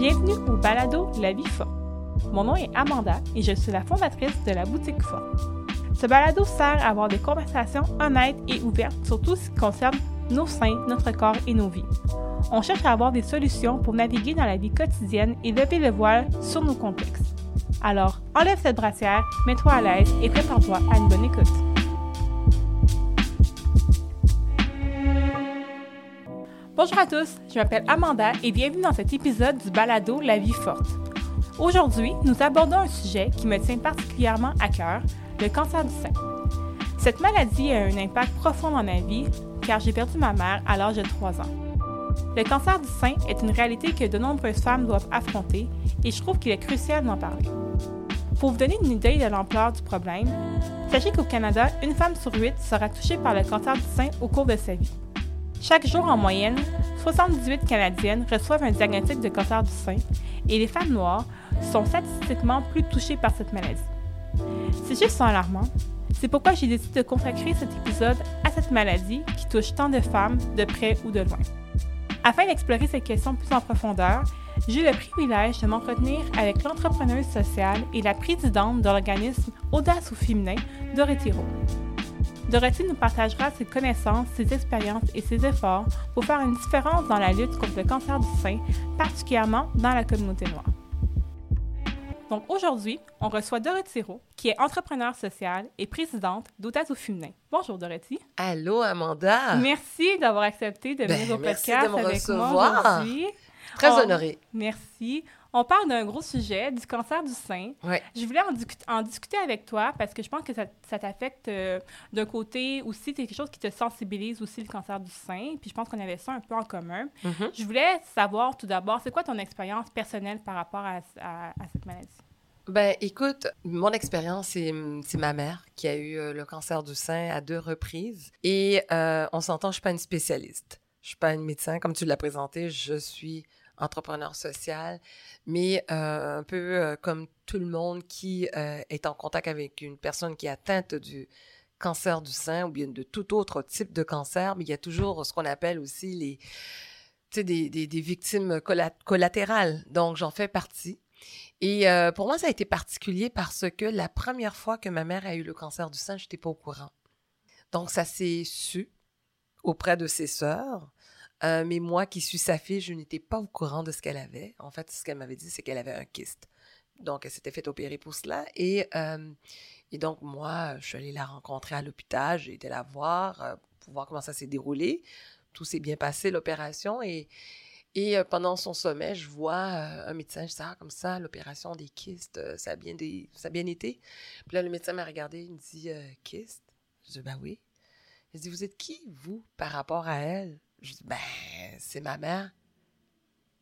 Bienvenue au balado La vie forte. Mon nom est Amanda et je suis la fondatrice de la boutique Forte. Ce balado sert à avoir des conversations honnêtes et ouvertes sur tout ce qui concerne nos seins, notre corps et nos vies. On cherche à avoir des solutions pour naviguer dans la vie quotidienne et lever le voile sur nos complexes. Alors, enlève cette brassière, mets-toi à l'aise et prépare-toi à une bonne écoute. Bonjour à tous, je m'appelle Amanda et bienvenue dans cet épisode du balado La vie forte. Aujourd'hui, nous abordons un sujet qui me tient particulièrement à cœur, le cancer du sein. Cette maladie a un impact profond dans ma vie car j'ai perdu ma mère à l'âge de 3 ans. Le cancer du sein est une réalité que de nombreuses femmes doivent affronter et je trouve qu'il est crucial d'en parler. Pour vous donner une idée de l'ampleur du problème, sachez qu'au Canada, une femme sur huit sera touchée par le cancer du sein au cours de sa vie. Chaque jour en moyenne, 78 Canadiennes reçoivent un diagnostic de cancer du sein et les femmes noires sont statistiquement plus touchées par cette maladie. C'est juste alarmant. C'est pourquoi j'ai décidé de consacrer cet épisode à cette maladie qui touche tant de femmes de près ou de loin. Afin d'explorer ces questions plus en profondeur, j'ai eu le privilège de m'entretenir avec l'entrepreneuse sociale et la présidente de l'organisme Audace au féminin, Dorothy Rowe. Dorothy nous partagera ses connaissances, ses expériences et ses efforts pour faire une différence dans la lutte contre le cancer du sein, particulièrement dans la communauté noire. Donc aujourd'hui, on reçoit Dorothy Rowe, qui est entrepreneur sociale et présidente d'Audace au féminin. Bonjour Dorothy. Allô Amanda. Merci d'avoir accepté de venir Ben, au merci podcast de me avec moi aujourd'hui. Très On- honorée. Merci. On parle d'un gros sujet, du cancer du sein. Ouais. Je voulais en, discu- en discuter avec toi parce que je pense que ça, ça t'affecte euh, d'un côté aussi, c'est quelque chose qui te sensibilise aussi le cancer du sein. Puis je pense qu'on avait ça un peu en commun. Mhm. Je voulais savoir tout d'abord, c'est quoi ton expérience personnelle par rapport à, à- à cette maladie? Ben écoute, mon expérience, c'est c'est ma mère qui a eu euh, le cancer du sein à deux reprises. Et euh, on s'entend, je suis pas une spécialiste. Je suis pas une médecin, comme tu l'as présenté. Je suis entrepreneur social, mais euh, un peu euh, comme tout le monde qui euh, est en contact avec une personne qui est atteinte du cancer du sein ou bien de tout autre type de cancer, mais il y a toujours ce qu'on appelle aussi les, des, des, des victimes collat- collatérales. Donc, j'en fais partie. Et pour moi, ça a été particulier parce que la première fois que ma mère a eu le cancer du sein, je n'étais pas au courant. Donc, ça s'est su auprès de ses sœurs. Euh, mais moi, qui suis sa fille, je n'étais pas au courant de ce qu'elle avait. En fait, ce qu'elle m'avait dit, c'est qu'elle avait un kyste. Donc, elle s'était fait opérer pour cela. Et, euh, donc, moi, je suis allée la rencontrer à l'hôpital. J'ai été la voir euh, pour voir comment ça s'est déroulé. Tout s'est bien passé, l'opération. Et, pendant son sommet, je vois un médecin, je dis, ah, comme ça, l'opération des kystes, ça, a bien bien été. Puis là, le médecin m'a regardé, il me dit, kyste? Je dis, ben oui. Il dit, vous êtes qui, vous, par rapport à elle? Je dis, ben, c'est ma mère.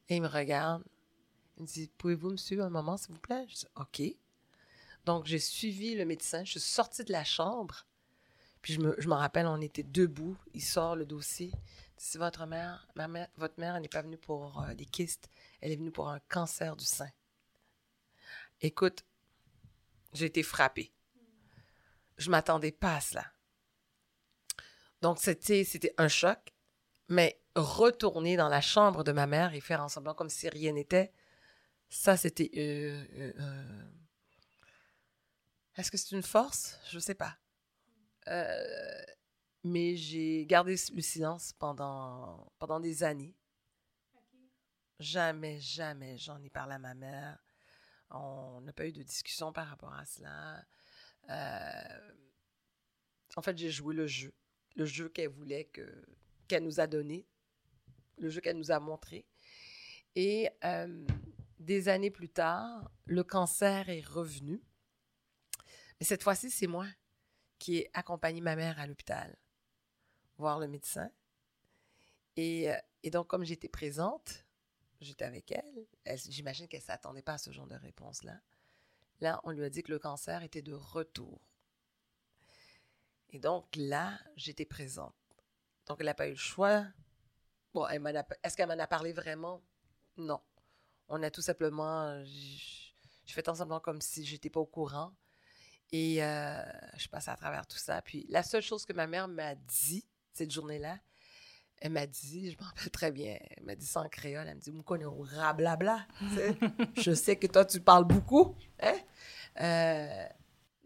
Et il me regarde. Il me dit, pouvez-vous me suivre un moment, s'il vous plaît? Je dis, OK. Donc, j'ai suivi le médecin. Je suis sortie de la chambre. Puis, je me, rappelle, on était debout. Il sort le dossier. C'est votre mère, ma mère, votre mère, n'est pas venue pour euh, des kystes. Elle est venue pour un cancer du sein. Écoute, j'ai été frappée. Je m'attendais pas à cela. Donc, c'était un choc. Mais retourner dans la chambre de ma mère et faire en semblant comme si rien n'était, ça, c'était... euh, euh, euh, Est-ce que c'est une force? Je ne sais pas. Mais j'ai gardé le silence pendant, pendant des années. Jamais, jamais j'en ai parlé à ma mère. On n'a pas eu de discussion par rapport à cela. En fait, j'ai joué le jeu. Le jeu qu'elle voulait que qu'elle nous a donné, le jeu qu'elle nous a montré. Et euh, des années plus tard, le cancer est revenu. Mais cette fois-ci, c'est moi qui ai accompagné ma mère à l'hôpital, voir le médecin. Et, euh, donc, comme j'étais présente, j'étais avec elle, elle j'imagine qu'elle ne s'attendait pas à ce genre de réponse-là. Là, on lui a dit que le cancer était de retour. Et donc là, j'étais présente. Donc, elle n'a pas eu le choix. Bon, elle m'en a- est-ce qu'elle m'en a parlé vraiment? Non. On a tout simplement. Je je fais en semblant comme si j'étais pas au courant. Et euh, je passe à travers tout ça. Puis la seule chose que ma mère m'a dit cette journée-là, Elle m'a dit, je m'en rappelle très bien, elle m'a dit ça en créole, elle me dit, connais au rablabla. je sais que toi, tu parles beaucoup. Hein? Euh,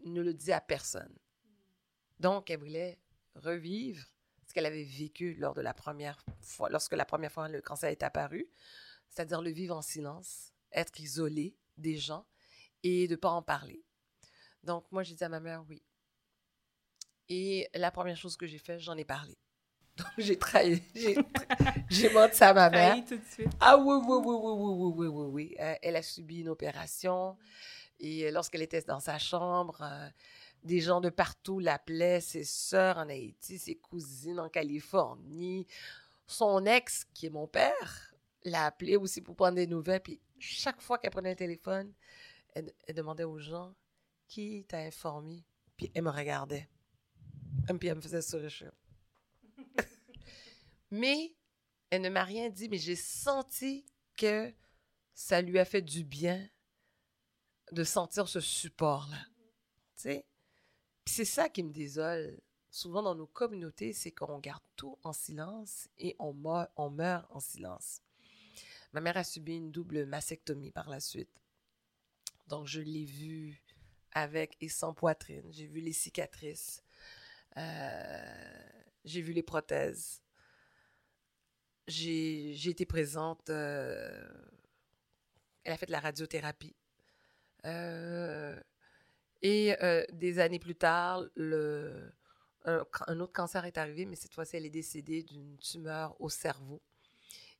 ne le dis à personne. Donc, elle voulait revivre qu'elle avait vécu lors de la première fois, lorsque la première fois le cancer est apparu, c'est-à-dire le vivre en silence, être isolé des gens et de ne pas en parler. Donc, moi, j'ai dit à ma mère, oui. Et la première chose que j'ai fait, j'en ai parlé. Donc, j'ai trahi, j'ai menti à ma mère. Ah oui, oui, oui, oui, oui, oui, oui, oui. Euh, elle a subi une opération. Et lorsqu'elle était dans sa chambre, euh, des gens de partout l'appelaient, ses sœurs en Haïti, ses cousines en Californie. Son ex, qui est mon père, l'a appelé aussi pour prendre des nouvelles. Puis chaque fois qu'elle prenait un téléphone, elle, demandait aux gens qui t'a informé. Puis elle me regardait. Et puis elle me faisait sourire. mais elle ne m'a rien dit, mais j'ai senti que ça lui a fait du bien de sentir ce support-là. Tu sais? C'est ça qui me désole. Souvent dans nos communautés, c'est qu'on garde tout en silence et on meurt, on meurt en silence. Ma mère a subi une double mastectomie par la suite. Donc, je l'ai vue avec et sans poitrine. J'ai vu les cicatrices. Euh, j'ai vu les prothèses. J'ai été présente. Euh, elle a fait de la radiothérapie. Euh, et des années plus tard, un, autre cancer est arrivé, mais cette fois-ci, elle est décédée d'une tumeur au cerveau.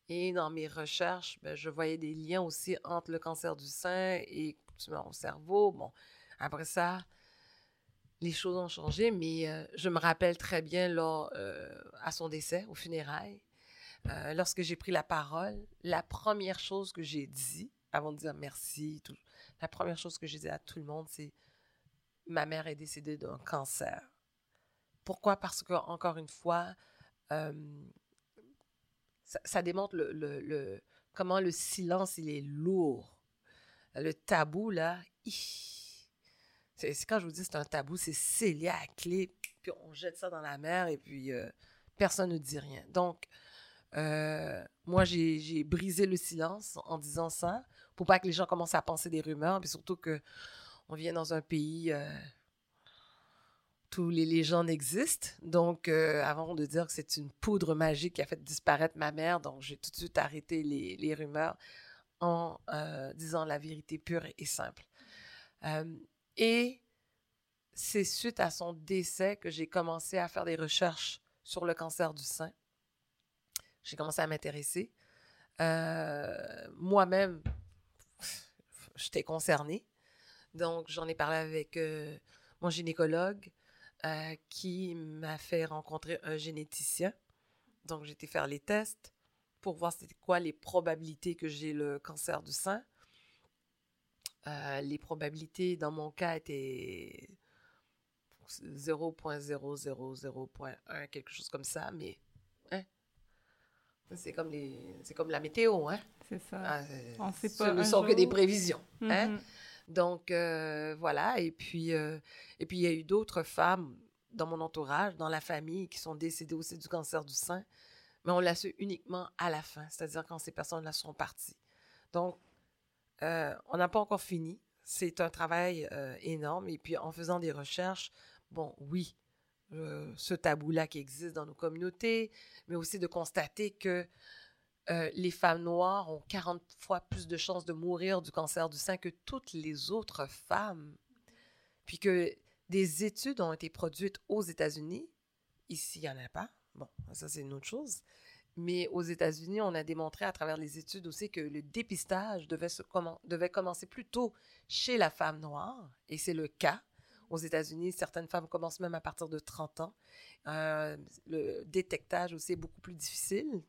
Et dans mes recherches, ben, je voyais des liens aussi entre le cancer du sein et tumeur au cerveau. Bon, après ça, les choses ont changé, mais je me rappelle très bien lors, à son décès, au funérailles, lorsque j'ai pris la parole, la première chose que j'ai dit, avant de dire merci, la première chose que j'ai dit à tout le monde, c'est ma mère est décédée d'un cancer. Pourquoi? Parce que, encore une fois, euh, ça, démontre le, comment le silence, il est lourd. Le tabou, là, c'est quand je vous dis c'est un tabou, c'est scellé à clé, puis on jette ça dans la mer et puis euh, personne ne dit rien. Donc, euh, moi, j'ai brisé le silence en disant ça pour pas que les gens commencent à penser des rumeurs, puis surtout que on vient dans un pays euh, où les légendes existent. Donc, euh, avant de dire que c'est une poudre magique qui a fait disparaître ma mère, donc j'ai tout de suite arrêté les, rumeurs en euh, disant la vérité pure et simple. et c'est suite à son décès que j'ai commencé à faire des recherches sur le cancer du sein. J'ai commencé à m'intéresser. Moi-même, j'étais concernée. Donc, j'en ai parlé avec euh, mon gynécologue euh, qui m'a fait rencontrer un généticien. Donc, j'ai été faire les tests pour voir c'était quoi les probabilités que j'ai le cancer du sein. Euh, les probabilités, dans mon cas, étaient 0.000.1, quelque chose comme ça, mais hein, c'est comme, les, c'est comme la météo. Hein? C'est ça. Ah, On sait pas. Ce ne sont que des prévisions. Hein? Donc, euh, voilà. Et puis, euh, et puis, il y a eu d'autres femmes dans mon entourage, dans la famille, qui sont décédées aussi du cancer du sein. Mais on l'a su uniquement à la fin, c'est-à-dire quand ces personnes-là sont parties. Donc, euh, on n'a pas encore fini. C'est un travail énorme. Et puis, en faisant des recherches, bon, oui, ce tabou-là qui existe dans nos communautés, mais aussi de constater que euh, les femmes noires ont 40 fois plus de chances de mourir du cancer du sein que toutes les autres femmes. Puis que des études ont été produites aux États-Unis. Ici, il n'y en a pas. Bon, ça, c'est une autre chose. Mais aux États-Unis, on a démontré à travers les études aussi que le dépistage devait, commencer plus tôt chez la femme noire. Et c'est le cas. Aux États-Unis, certaines femmes commencent même à partir de 30 ans. Euh, le détectage aussi est beaucoup plus difficile.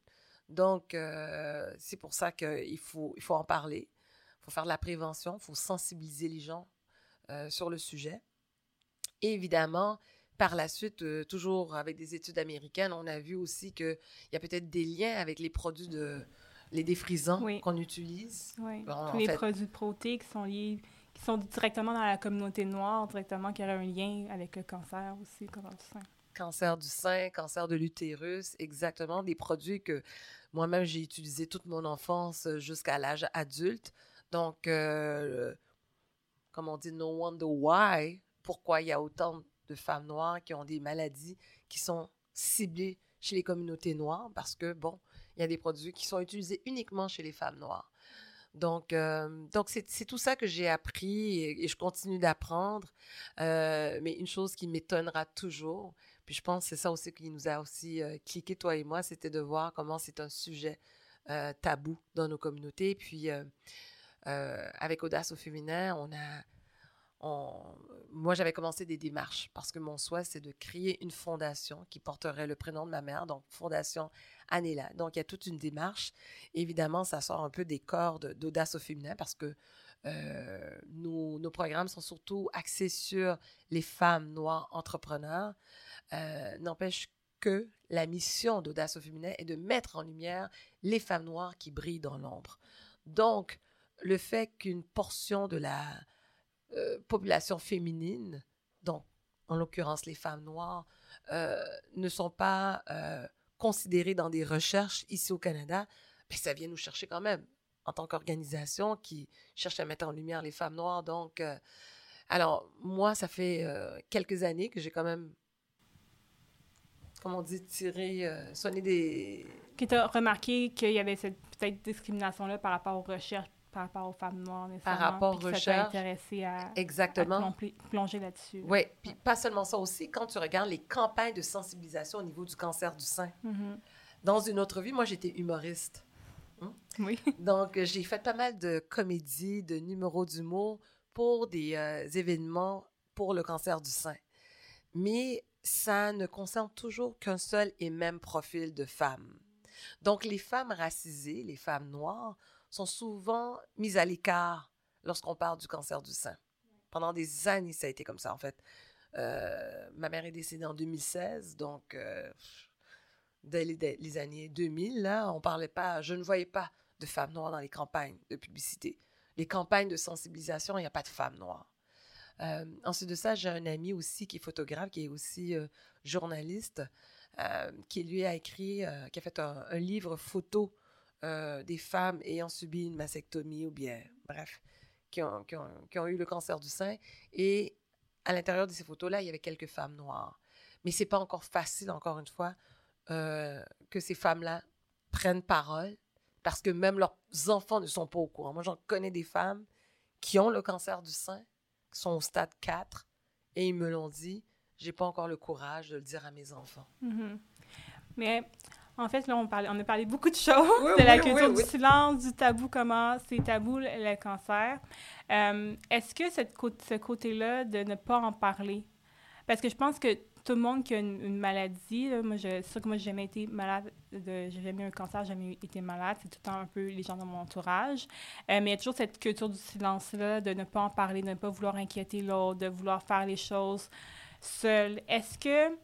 Donc, euh, c'est pour ça qu'il faut, il faut en parler. Il faut faire de la prévention, il faut sensibiliser les gens euh, sur le sujet. Et évidemment, par la suite, euh, toujours avec des études américaines, on a vu aussi qu'il y a peut-être des liens avec les produits de les défrisants qu'on utilise. Oui. Tous les produits de proté qui sont liés, qui sont directement dans la communauté noire, directement, qui auraient un lien avec le cancer aussi, comme ça. Cancer du sein, cancer de l'utérus, exactement, des produits que moi-même j'ai utilisés toute mon enfance jusqu'à l'âge adulte. Donc, euh, comme on dit, no wonder why, pourquoi il y a autant de femmes noires qui ont des maladies qui sont ciblées chez les communautés noires, parce que, bon, il y a des produits qui sont utilisés uniquement chez les femmes noires. Donc, euh, donc c'est tout ça que j'ai appris et, je continue d'apprendre. Euh, mais une chose qui m'étonnera toujours, puis je pense que c'est ça aussi qui nous a aussi euh, cliqué, toi et moi, c'était de voir comment c'est un sujet tabou dans nos communautés. Puis, avec Audace au féminin, on a moi, j'avais commencé des démarches parce que mon souhait, c'est de créer une fondation qui porterait le prénom de ma mère, donc Fondation Anela. Donc, il y a toute une démarche. Évidemment, ça sort un peu des cordes d'audace au féminin parce que euh, nos, programmes sont surtout axés sur les femmes noires entrepreneurs. Euh, n'empêche que la mission d'audace au féminin est de mettre en lumière les femmes noires qui brillent dans l'ombre. Donc, le fait qu'une portion de la euh, population féminine, donc en l'occurrence les femmes noires, ne sont pas considérées dans des recherches ici au Canada, mais ça vient nous chercher quand même en tant qu'organisation qui cherche à mettre en lumière les femmes noires. Donc, alors moi, ça fait quelques années que j'ai quand même comment on dit, tiré, sonné des... Que tu as remarqué qu'il y avait cette peut-être discrimination-là par rapport aux recherches par rapport aux femmes noires, Par rapport aux recherches. intéressé à, Exactement. plonger là-dessus. Oui, puis pas seulement ça aussi, quand tu regardes les campagnes de sensibilisation au niveau du cancer du sein. Mm-hmm. Dans une autre vie, moi, j'étais humoriste. Hein? Oui. Donc, j'ai fait pas mal de comédies, de numéros d'humour pour des euh, événements pour le cancer du sein. Mais ça ne concerne toujours qu'un seul et même profil de femmes. Donc, les femmes racisées, les femmes noires, sont souvent mises à l'écart lorsqu'on parle du cancer du sein. Pendant des années, ça a été comme ça, en fait. Euh, ma mère est décédée en 2016, donc euh, dès les, années 2000, là, on parlait pas, je ne voyais pas de femmes noires dans les campagnes de publicité. Les campagnes de sensibilisation, il n'y a pas de femmes noires. Euh, ensuite de ça, j'ai un ami aussi qui est photographe, qui est aussi journaliste, qui lui a écrit, qui a fait un, un livre photo euh, des femmes ayant subi une mastectomie ou bien, bref, qui ont, qui ont, eu le cancer du sein. Et à l'intérieur de ces photos-là, il y avait quelques femmes noires. Mais c'est pas encore facile, encore une fois, euh, que ces femmes-là prennent parole parce que même leurs enfants ne sont pas au courant. Moi, j'en connais des femmes qui ont le cancer du sein, qui sont au stade 4, et ils me l'ont dit. J'ai pas encore le courage de le dire à mes enfants. Mm-hmm. Mais en fait, là, on, on a parlé beaucoup de choses, de la culture du silence, du tabou, comment c'est tabou le, cancer. Euh, est-ce que cette, ce côté-là de ne pas en parler, parce que je pense que tout le monde qui a une, maladie, moi, je, c'est sûr que moi, j'ai jamais été malade, de, j'ai jamais eu un cancer, j'ai jamais été malade, c'est tout le temps un peu les gens dans mon entourage. Euh, mais il y a toujours cette culture du silence-là, de ne pas en parler, de ne pas vouloir inquiéter l'autre, de vouloir faire les choses seul. Est-ce que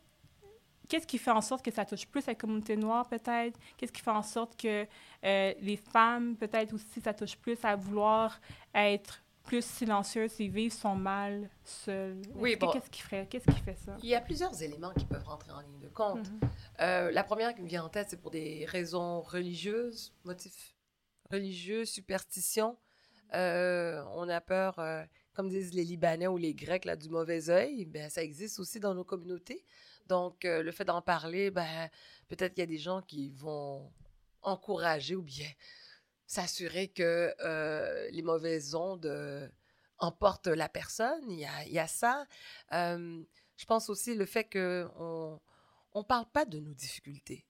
qu'est-ce qui fait en sorte que ça touche plus la communauté noire, peut-être? Qu'est-ce qui fait en sorte que euh, les femmes, peut-être aussi, ça touche plus à vouloir être plus silencieuses et vivre son mal seule? Oui, bon. Qu'est-ce qui, ferait, qu'est-ce qui fait ça? Il y a plusieurs éléments qui peuvent rentrer en ligne de compte. Mm-hmm. Euh, la première qui me vient en tête, c'est pour des raisons religieuses, motifs religieux, superstitions. Euh, on a peur, comme disent les Libanais ou les Grecs, là, du mauvais œil. Ben, ça existe aussi dans nos communautés. Donc, euh, le fait d'en parler, ben, peut-être qu'il y a des gens qui vont encourager ou bien s'assurer que euh, les mauvaises ondes euh, emportent la personne. Il y a, ça. je pense aussi le fait qu'on ne parle pas de nos difficultés.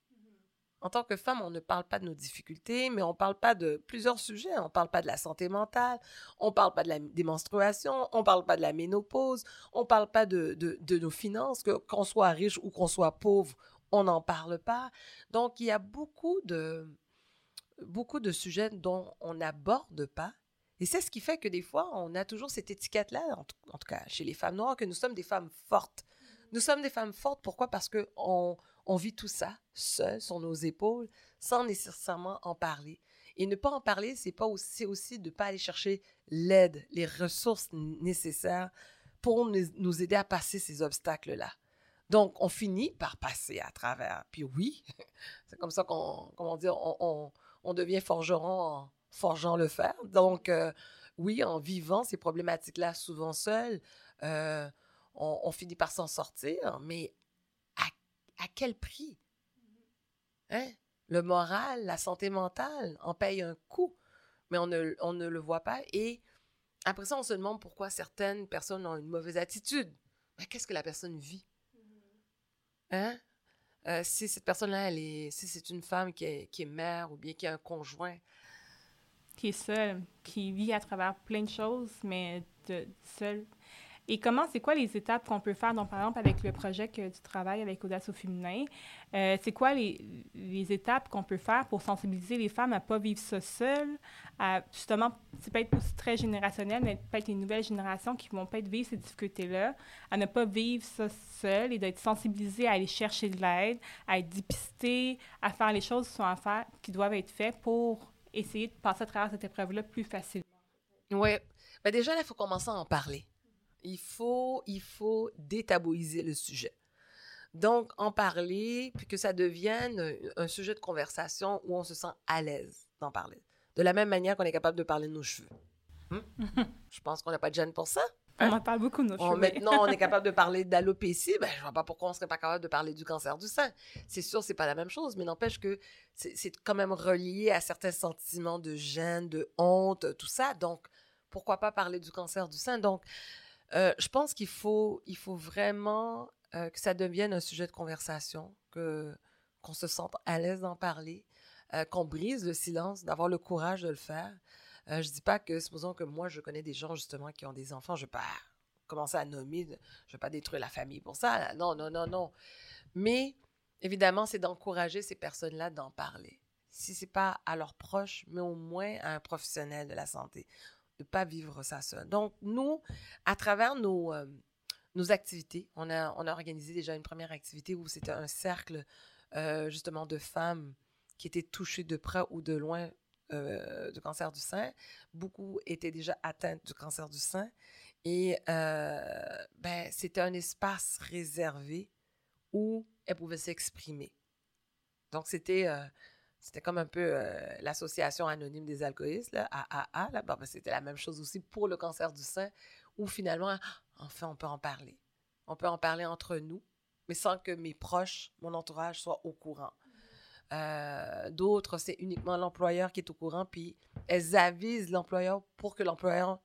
En tant que femme, on ne parle pas de nos difficultés, mais on ne parle pas de plusieurs sujets. On ne parle pas de la santé mentale, on ne parle pas de la, des menstruations, on parle pas de la ménopause, on ne parle pas de, de, nos finances, que, qu'on soit riche ou qu'on soit pauvre, on n'en parle pas. Donc, il y a beaucoup de, beaucoup de sujets dont on n'aborde pas. Et c'est ce qui fait que des fois, on a toujours cette étiquette-là, en, tout cas chez les femmes noires, que nous sommes des femmes fortes. Nous sommes des femmes fortes. Pourquoi? Parce qu'on on vit tout ça seul sur nos épaules sans nécessairement en parler. Et ne pas en parler, c'est aussi, aussi de ne pas aller chercher l'aide, les ressources nécessaires pour nous aider à passer ces obstacles-là. Donc, on finit par passer à travers. Puis oui, c'est comme ça qu'on, comment dire, on, devient forgeron en forgeant le fer. Donc, euh, oui, en vivant ces problématiques-là souvent seuls, euh, on, finit par s'en sortir, mais à, à quel prix? Hein? Le moral, la santé mentale en paye un coût, mais on ne, on ne le voit pas. Et après ça, on se demande pourquoi certaines personnes ont une mauvaise attitude. Mais qu'est-ce que la personne vit? Hein? Euh, si cette personne-là, si c'est une femme qui est, qui est mère ou bien qui a un conjoint. Qui est seule, qui vit à travers plein de choses, mais de, seule, et comment, c'est quoi les étapes qu'on peut faire, donc par exemple avec le projet que tu travailles avec Audace au féminin, euh, c'est quoi les, étapes qu'on peut faire pour sensibiliser les femmes à ne pas vivre ça seules, à justement, c'est peut-être aussi très générationnel, mais peut-être les nouvelles générations qui vont peut-être vivre ces difficultés-là, à ne pas vivre ça seul et d'être sensibilisées à aller chercher de l'aide, à être dépistées, à faire les choses qui doivent être faites pour essayer de passer à travers cette épreuve-là plus facilement. Oui. Ben déjà, là, il faut commencer à en parler. Il faut, il faut détabouiser le sujet. Donc, en parler, puis que ça devienne un sujet de conversation où on se sent à l'aise d'en parler. De la même manière qu'on est capable de parler de nos cheveux. Hmm? Je pense qu'on n'a pas de gêne pour ça. On en parle beaucoup, nos cheveux. Maintenant, on est capable de parler d'alopécie. Ben, je vois pas pourquoi on serait pas capable de parler du cancer du sein. C'est sûr, c'est pas la même chose, mais n'empêche que c'est quand même relié à certains sentiments de gêne, de honte, tout ça. Donc, pourquoi pas parler du cancer du sein? Donc, euh, je pense qu'il faut, il faut vraiment euh, que ça devienne un sujet de conversation, que qu'on se sente à l'aise d'en parler, euh, qu'on brise le silence, d'avoir le courage de le faire. je dis pas que, supposons que moi, je connais des gens justement qui ont des enfants, je vais pas commencer à nommer, je vais pas détruire la famille pour ça. Non, non, non, non. Mais évidemment, c'est d'encourager ces personnes-là d'en parler. Si c'est pas à leurs proches, mais au moins à un professionnel de la santé de pas vivre ça seul. Donc, nous, à travers nos, euh, nos activités, on a, on a organisé déjà une première activité où c'était un cercle, euh, justement, de femmes qui étaient touchées de près ou de loin euh, du cancer du sein. Beaucoup étaient déjà atteintes du cancer du sein. Et ben, c'était un espace réservé où elles pouvaient s'exprimer. Donc, c'était c'était comme un peu euh, l'association anonyme des alcoolistes, là, AAA. Là. Ben, c'était la même chose aussi pour le cancer du sein, où finalement, enfin, on peut en parler. On peut en parler entre nous, mais sans que mes proches, mon entourage soient au courant. Euh, d'autres, c'est uniquement l'employeur qui est au courant, puis elles avisent l'employeur pour que l'employeur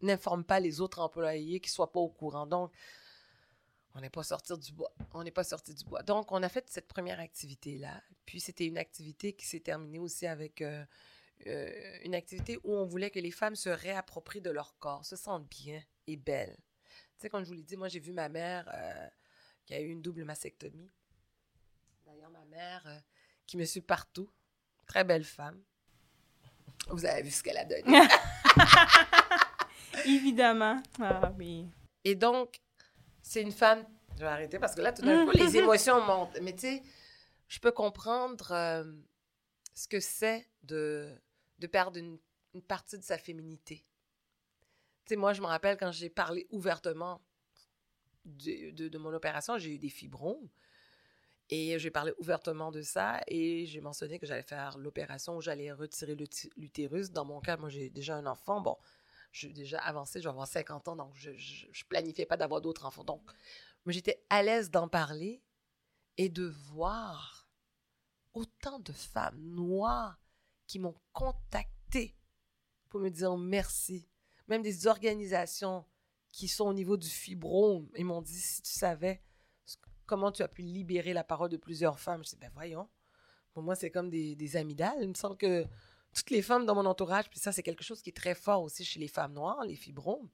n'informe pas les autres employés qui ne soient pas au courant. Donc, on n'est pas sorti du bois. On n'est pas sorti du bois. Donc, on a fait cette première activité-là. Puis, c'était une activité qui s'est terminée aussi avec euh, euh, une activité où on voulait que les femmes se réapproprient de leur corps, se sentent bien et belles. Tu sais, quand je vous l'ai dit, moi, j'ai vu ma mère euh, qui a eu une double mastectomie. D'ailleurs, ma mère qui me suit partout. Très belle femme. Vous avez vu ce qu'elle a donné. Évidemment. Ah oui. Et donc, c'est une femme. Je vais arrêter parce que là, tout d'un coup, les émotions montent. Mais tu sais, je peux comprendre euh, ce que c'est de, de perdre une, partie de sa féminité. Tu sais, moi, je me rappelle quand j'ai parlé ouvertement de, de, mon opération, j'ai eu des fibromes. Et j'ai parlé ouvertement de ça et j'ai mentionné que j'allais faire l'opération où j'allais retirer l'utérus. Dans mon cas, moi, j'ai déjà un enfant. Bon, suis déjà avancée, je vais avoir 50 ans, donc je ne planifiais pas d'avoir d'autres enfants. Donc, mais j'étais à l'aise d'en parler et de voir autant de femmes noires qui m'ont contacté pour me dire merci. Même des organisations qui sont au niveau du fibrome et m'ont dit si tu savais comment tu as pu libérer la parole de plusieurs femmes. Je dis ben voyons. Pour moi, c'est comme des, des amygdales. Il que toutes les femmes dans mon entourage, puis ça, c'est quelque chose qui est très fort aussi chez les femmes noires, les fibromes.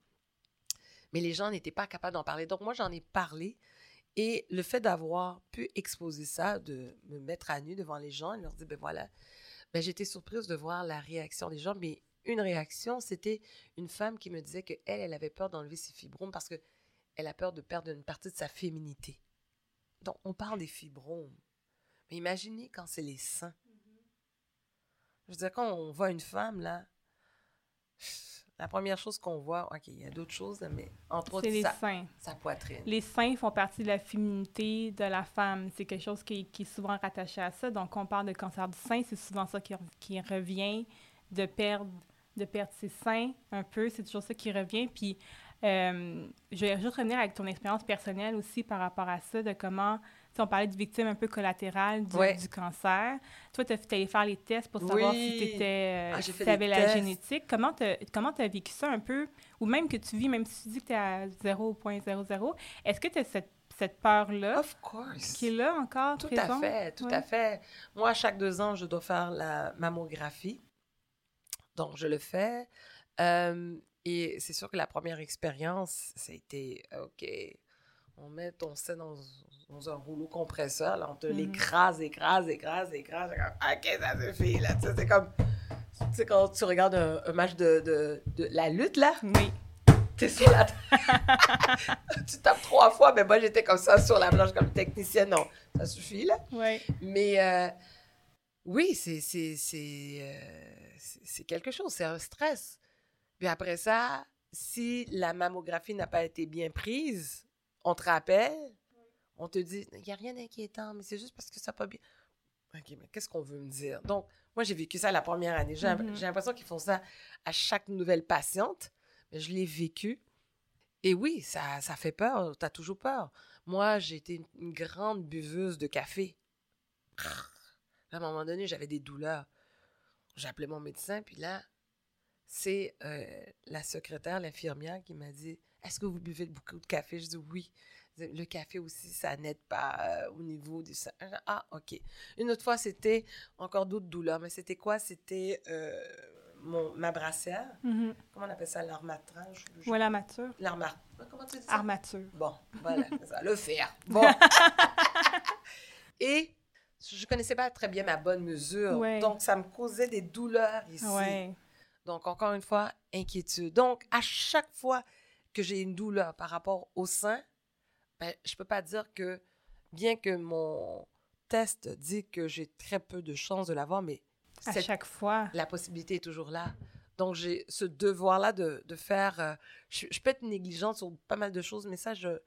Mais les gens n'étaient pas capables d'en parler. Donc, moi, j'en ai parlé. Et le fait d'avoir pu exposer ça, de me mettre à nu devant les gens et leur dire, ben voilà, ben j'étais surprise de voir la réaction des gens. Mais une réaction, c'était une femme qui me disait qu'elle, elle avait peur d'enlever ses fibromes parce qu'elle a peur de perdre une partie de sa féminité. Donc, on parle des fibromes. Mais imaginez quand c'est les seins. Je veux dire, quand on voit une femme, là, La première chose qu'on voit, OK, il y a d'autres choses, mais entre autres, C'est les sa, seins. sa poitrine. Les seins font partie de la féminité de la femme. C'est quelque chose qui, qui est souvent rattaché à ça. Donc, quand on parle de cancer du sein, c'est souvent ça qui, re- qui revient, de perdre, de perdre ses seins un peu. C'est toujours ça qui revient. Puis, euh, je vais juste revenir avec ton expérience personnelle aussi par rapport à ça, de comment, on parlait de victimes un peu collatérales du, Ouais. du cancer. Toi, tu allé faire les tests pour savoir Oui. si tu Ah, j'ai fait avais la tests. génétique. Comment tu as vécu ça un peu? Ou même que tu vis, même si tu dis que tu es à 0.00, est-ce que tu as cette, cette peur-là qui est là encore Tout présente? à fait, tout Ouais. à fait. Moi, chaque deux ans, je dois faire la mammographie. Donc, je le fais. Euh, et c'est sûr que la première expérience, ça a été, OK, on met ton sein dans, dans un rouleau compresseur, là, on te Mhm. l'écrase, écrase, écrase, écrase. OK, ça suffit, là. Tu sais, c'est comme, tu sais, quand tu regardes un, un match de, de, de la lutte, là, Oui. T'es sur la... tu tapes trois fois, mais moi, j'étais comme ça sur la planche comme technicienne. Non, ça suffit, là. Oui. Mais euh, oui, c'est euh, quelque chose, c'est un stress. Puis après ça, si la mammographie n'a pas été bien prise, on te rappelle, on te dit, il n'y a rien d'inquiétant, mais c'est juste parce que ça pas bien... OK, mais qu'est-ce qu'on veut me dire? Donc, moi, j'ai vécu ça la première année. J'ai Mhm. j'ai l'impression qu'ils font ça à chaque nouvelle patiente, mais je l'ai vécu. Et oui, ça, ça fait peur. Tu as toujours peur. Moi, j'ai été une, une grande buveuse de café. À un moment donné, j'avais des douleurs. J'ai appelé mon médecin, puis là, c'est euh, la secrétaire, l'infirmière, qui m'a dit Est-ce que vous buvez beaucoup de café? Je dis Oui. Le café aussi, ça n'aide pas euh, au niveau du sang. Ah, OK. Une autre fois, c'était encore d'autres douleurs, mais c'était quoi? C'était euh, mon, ma brassière. Mhm. Comment on appelle ça? L'armatrage Je- Ouais, l'armature. L'armar... Comment tu dis ça? Armature. Bon, voilà, c'est ça, le fer. Bon. Et je connaissais pas très bien ma bonne mesure, Ouais. donc ça me causait des douleurs ici. Ouais. Donc, encore une fois, inquiétude. Donc, à chaque fois que j'ai une douleur par rapport au sein, ben, je peux pas dire que, bien que mon test dit que j'ai très peu de chances de l'avoir, mais À cette- chaque fois. la possibilité est toujours là. Donc, j'ai ce devoir-là de, de faire... euh, je, je peux être négligente sur pas mal de choses, mais ça, je,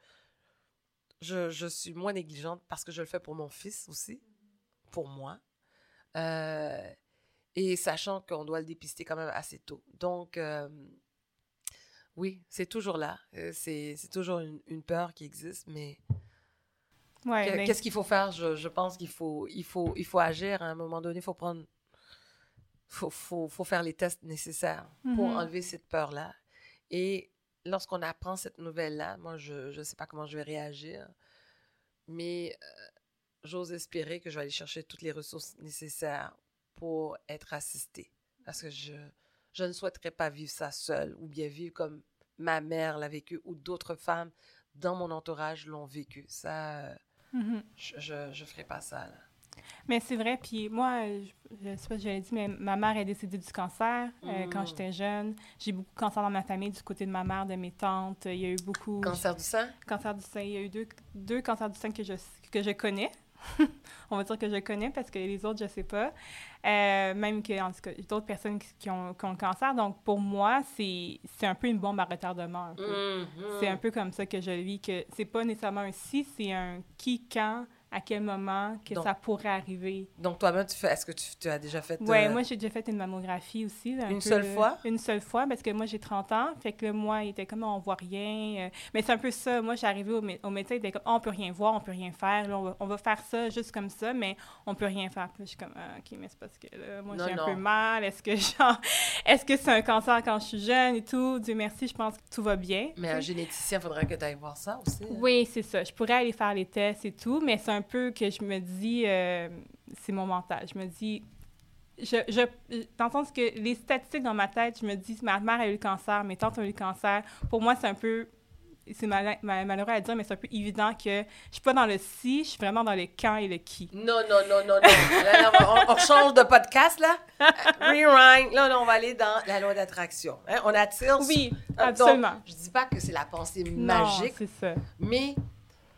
je, je suis moins négligente parce que je le fais pour mon fils aussi, pour moi. Euh, et sachant qu'on doit le dépister quand même assez tôt. Donc, euh, oui, c'est toujours là. Euh, c'est toujours une, une peur qui existe, mais Ouais, que- mais- Qu'est-ce qu'il faut faire? Je, je pense qu'il faut, il faut, il faut agir. À un moment donné, il faut prendre... faut, faut, faut faire les tests nécessaires pour Mhm. enlever cette peur-là. Et lorsqu'on apprend cette nouvelle-là, moi, je ne sais pas comment je vais réagir, mais euh, j'ose espérer que je vais aller chercher toutes les ressources nécessaires pour être assistée. Parce que je, je ne souhaiterais pas vivre ça seule ou bien vivre comme ma mère l'a vécu ou d'autres femmes dans mon entourage l'ont vécu. Ça, euh, Mhm. je ne ferai pas ça. Là. Mais c'est vrai, puis moi, je, je sais pas si j'avais dit, mais ma mère est décédée du cancer euh, quand Mm. j'étais jeune. J'ai beaucoup de cancer dans ma famille, du côté de ma mère, de mes tantes. Il y a eu beaucoup... Cancer du sein? Cancer du sein. Il y a eu deux, deux cancers du sein que je, que je connais. On va dire que je connais parce que les autres, je sais pas. Euh, même que, en tout cas, d'autres personnes qui, qui ont, qui ont le cancer. Donc, pour moi, c'est un peu une bombe à retardement. Un peu. C'est un peu comme ça que je le vis, que c'est pas nécessairement un si, c'est un qui, quand, à quel moment que Donc, ça pourrait arriver. Donc, toi-même, tu fais, est-ce que tu, tu as déjà fait... Ouais, euh, moi, j'ai déjà fait une mammographie aussi. là, un Une peu, seule euh, fois? Une seule fois, parce que moi, j'ai 30 ans. Fait que moi, il était comme, on voit rien. euh, mais c'est un peu ça. Moi, j'arrivais au, mé- au médecin, il était comme, Ah, on peut rien voir, on peut rien faire. Là, on, va, on va faire ça juste comme ça, mais on peut rien faire. Puis je suis comme, Ah, OK, mais c'est parce que là, moi, j'ai un peu mal. Est-ce que, genre, est-ce que c'est un cancer quand je suis jeune et tout? Dieu merci, je pense que tout va bien. Mais un généticien, il faudrait que tu ailles voir ça aussi. hein. Oui, c'est ça. Je pourrais aller faire les tests et tout, mais c'est un peu que je me dis, euh, c'est mon mental. Je me dis, je, je, dans le sens que les statistiques dans ma tête, je me dis, ma mère a eu le cancer, mes tantes ont eu le cancer. Pour moi, c'est un peu, c'est mal- mal- malheureux à dire, mais c'est un peu évident que je suis pas dans le si, je suis vraiment dans le quand et le qui. Non, non, non, non, non. Là, là, on, on change de podcast, là. Rewind. Là, on va aller dans la loi d'attraction. Hein, On attire... Oui, Euh, absolument. donc, je dis pas que c'est la pensée Non, magique, c'est ça. mais il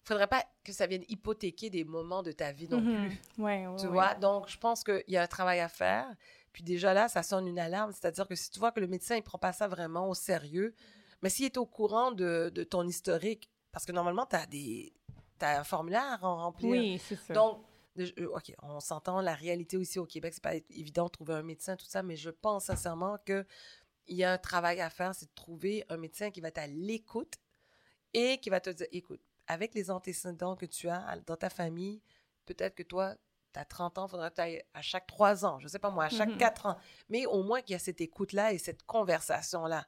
faudrait pas que ça vienne hypothéquer des moments de ta vie non Mhm. plus. Ouais, ouais, Tu ouais. vois? Donc, je pense qu'il y a un travail à faire. Puis déjà là, ça sonne une alarme. C'est-à-dire que si tu vois que le médecin, il prend pas ça vraiment au sérieux, mais s'il est au courant de, de ton historique, parce que normalement, tu as des... Un formulaire à remplir. Oui, c'est ça. Donc, euh, OK, on s'entend, la réalité aussi au Québec, c'est pas évident de trouver un médecin, tout ça, mais je pense sincèrement que il y a un travail à faire, c'est de trouver un médecin qui va être à l'écoute et qui va te dire, écoute, avec les antécédents que tu as dans ta famille, peut-être que toi, tu as 30 ans, il faudra que tu ailles à chaque 3 ans, je sais pas moi, à chaque Mhm. 4 ans. Mais au moins qu'il y a cette écoute-là et cette conversation-là.